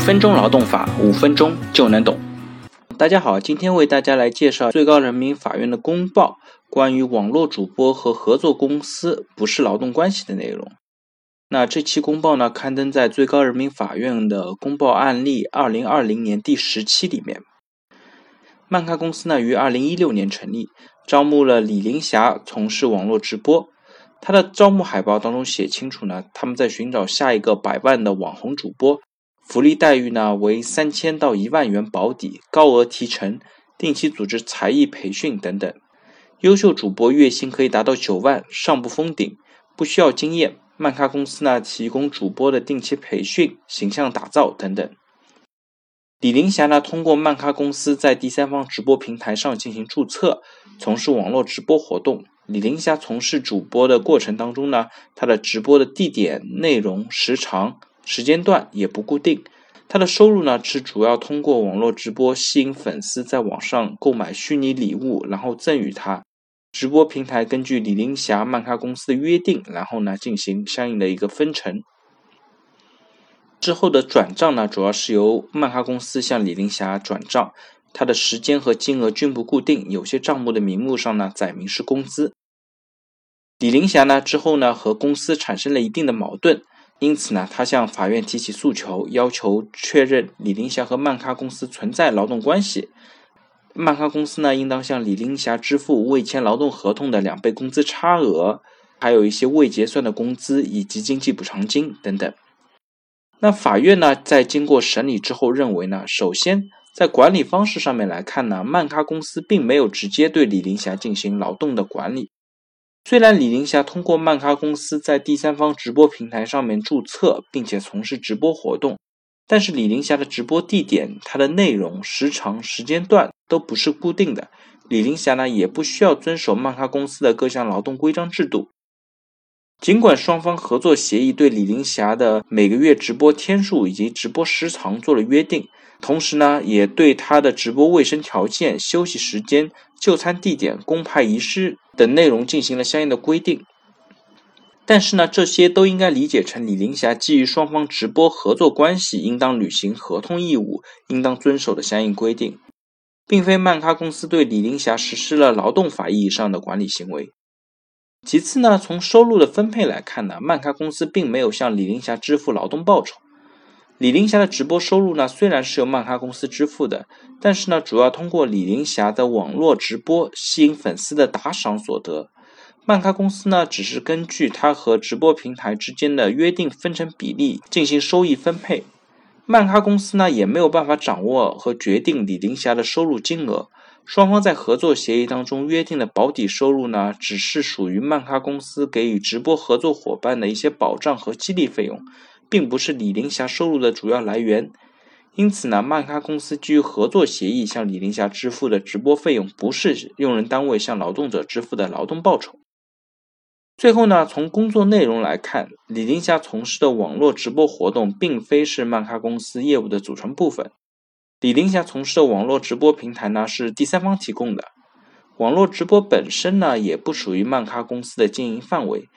分钟劳动法，五分钟就能懂。大家好，今天为大家来介绍最高人民法院的公报，关于网络主播和合作公司不是劳动关系的内容。那这期公报呢，刊登在最高人民法院的公报案例二零二零年第十期里面。曼咖公司呢，于二零一六年成立，招募了李林霞从事网络直播。他的招募海报当中写清楚呢，他们在寻找下一个百万的网红主播，福利待遇呢为三千到一万元保底，高额提成，定期组织才艺培训等等。优秀主播月薪可以达到九万，上不封顶，不需要经验。漫咖公司呢提供主播的定期培训、形象打造等等。李林霞呢通过漫咖公司在第三方直播平台上进行注册，从事网络直播活动。李林霞从事主播的过程当中呢，她的直播的地点、内容、时长、时间段也不固定。他的收入呢是主要通过网络直播吸引粉丝在网上购买虚拟礼物，然后赠予他。直播平台根据李林霞漫咖公司的约定，然后呢进行相应的一个分成。之后的转账呢，主要是由漫咖公司向李林霞转账，它的时间和金额均不固定，有些账目的名目上呢载明是工资。李林霞呢之后呢和公司产生了一定的矛盾，因此呢他向法院提起诉求，要求确认李林霞和漫咖公司存在劳动关系，漫咖公司呢应当向李林霞支付未签劳动合同的两倍工资差额，还有一些未结算的工资以及经济补偿金等等。那法院呢在经过审理之后认为呢，首先在管理方式上面来看呢，漫咖公司并没有直接对李林霞进行劳动的管理。虽然李林霞通过漫咖公司在第三方直播平台上面注册，并且从事直播活动，但是李林霞的直播地点、它的内容、时长、时间段都不是固定的。李林霞呢，也不需要遵守漫咖公司的各项劳动规章制度。尽管双方合作协议对李林霞的每个月直播天数以及直播时长做了约定。同时呢，也对他的直播卫生条件、休息时间、就餐地点、公派仪式等内容进行了相应的规定。但是呢，这些都应该理解成李林霞基于双方直播合作关系，应当履行合同义务、应当遵守的相应规定，并非曼咖公司对李林霞实施了劳动法意义上的管理行为。其次呢，从收入的分配来看呢，曼咖公司并没有向李林霞支付劳动报酬。李林霞的直播收入呢，虽然是由漫咖公司支付的，但是呢，主要通过李林霞的网络直播吸引粉丝的打赏所得。漫咖公司呢，只是根据他和直播平台之间的约定分成比例进行收益分配。漫咖公司呢，也没有办法掌握和决定李林霞的收入金额。双方在合作协议当中约定的保底收入呢，只是属于漫咖公司给予直播合作伙伴的一些保障和激励费用。并不是李林霞收入的主要来源，因此呢，漫咖公司基于合作协议向李林霞支付的直播费用，不是用人单位向劳动者支付的劳动报酬。最后呢，从工作内容来看，李林霞从事的网络直播活动，并非是漫咖公司业务的组成部分。李林霞从事的网络直播平台呢，是第三方提供的，网络直播本身呢，也不属于漫咖公司的经营范围。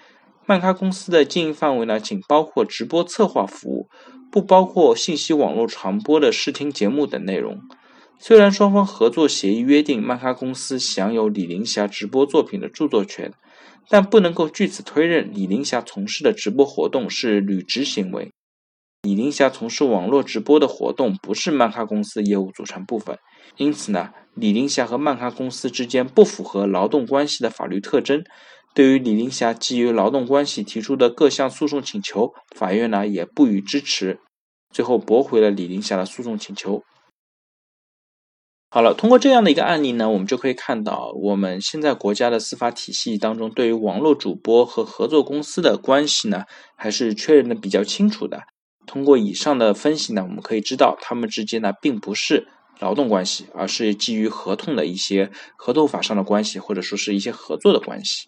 漫咖公司的经营范围呢，仅包括直播策划服务，不包括信息网络传播的视听节目等内容。虽然双方合作协议约定漫咖公司享有李林霞直播作品的著作权，但不能够据此推认李林霞从事的直播活动是履职行为。李林霞从事网络直播的活动不是漫咖公司业务组成部分，因此呢，李林霞和漫咖公司之间不符合劳动关系的法律特征。对于李林霞基于劳动关系提出的各项诉讼请求，法院呢也不予支持，最后驳回了李林霞的诉讼请求。好了，通过这样的一个案例呢，我们就可以看到，我们现在国家的司法体系当中，对于网络主播和合作公司的关系呢，还是确认的比较清楚的。通过以上的分析呢，我们可以知道，他们之间呢并不是劳动关系，而是基于合同的一些合同法上的关系，或者说是一些合作的关系。